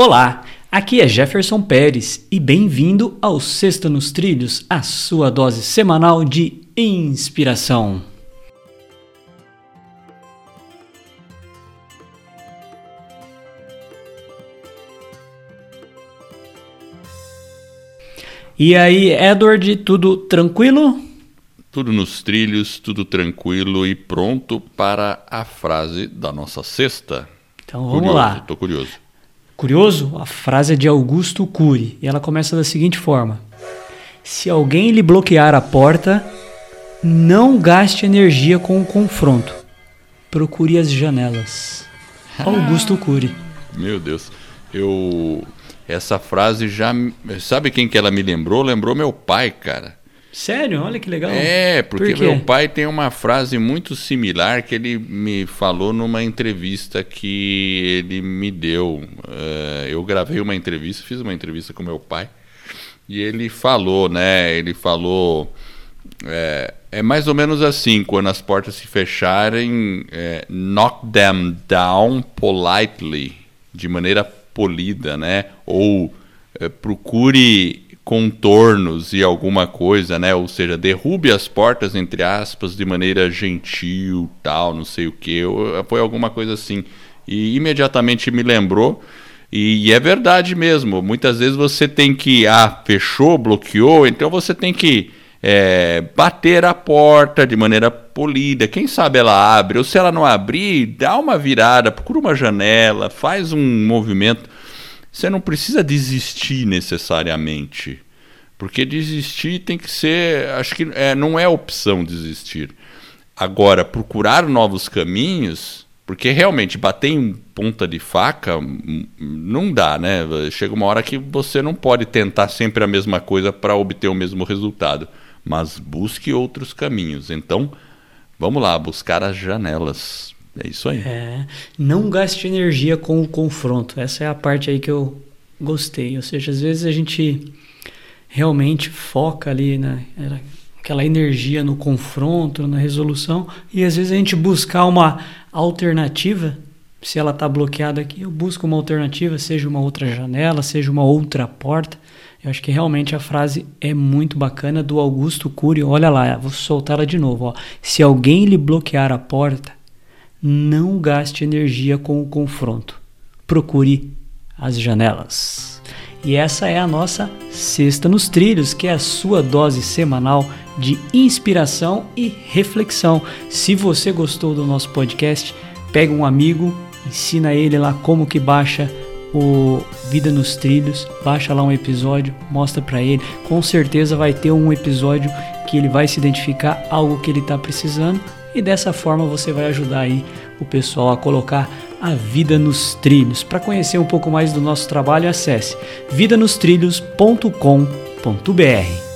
Olá, aqui é Jefferson Pérez e bem-vindo ao Sexta nos Trilhos, a sua dose semanal de inspiração. E aí, Edward, tudo tranquilo? Tudo nos trilhos, tudo tranquilo e pronto para a frase da nossa sexta. Então vamos curioso, lá. Estou curioso. Curioso? A frase é de Augusto Cury e ela começa da seguinte forma: Se alguém lhe bloquear a porta, não gaste energia com o confronto. Procure as janelas. Augusto Cury. Meu Deus. Eu essa frase já sabe quem que ela me lembrou? Lembrou meu pai, cara. Sério? Olha que legal. É, porque Por meu pai tem uma frase muito similar que ele me falou numa entrevista que ele me deu. Uh, eu gravei uma entrevista, fiz uma entrevista com meu pai, e ele falou, né? Ele falou. É, é mais ou menos assim, quando as portas se fecharem, é, knock them down politely, de maneira polida, né? Ou é, procure contornos e alguma coisa, né? Ou seja, derrube as portas entre aspas de maneira gentil, tal, não sei o que. Foi alguma coisa assim. E imediatamente me lembrou. E, e é verdade mesmo. Muitas vezes você tem que ah fechou, bloqueou, então você tem que é, bater a porta de maneira polida. Quem sabe ela abre, ou se ela não abrir, dá uma virada, procura uma janela, faz um movimento. Você não precisa desistir necessariamente. Porque desistir tem que ser. Acho que é, não é opção desistir. Agora, procurar novos caminhos, porque realmente bater em ponta de faca hum, não dá, né? Chega uma hora que você não pode tentar sempre a mesma coisa para obter o mesmo resultado. Mas busque outros caminhos. Então, vamos lá, buscar as janelas. É isso aí. É, não gaste energia com o confronto. Essa é a parte aí que eu gostei. Ou seja, às vezes a gente realmente foca ali na né, aquela energia no confronto, na resolução, e às vezes a gente buscar uma alternativa, se ela está bloqueada aqui, eu busco uma alternativa, seja uma outra janela, seja uma outra porta. Eu acho que realmente a frase é muito bacana do Augusto Cury. Olha lá, vou soltar ela de novo. Ó. Se alguém lhe bloquear a porta, não gaste energia com o confronto. Procure as janelas. E essa é a nossa Sexta nos Trilhos, que é a sua dose semanal de inspiração e reflexão. Se você gostou do nosso podcast, pega um amigo, ensina ele lá como que baixa o Vida nos Trilhos, baixa lá um episódio, mostra para ele. Com certeza vai ter um episódio que ele vai se identificar algo que ele está precisando e dessa forma você vai ajudar aí o pessoal a colocar a vida nos trilhos. Para conhecer um pouco mais do nosso trabalho, acesse vidanostrilhos.com.br.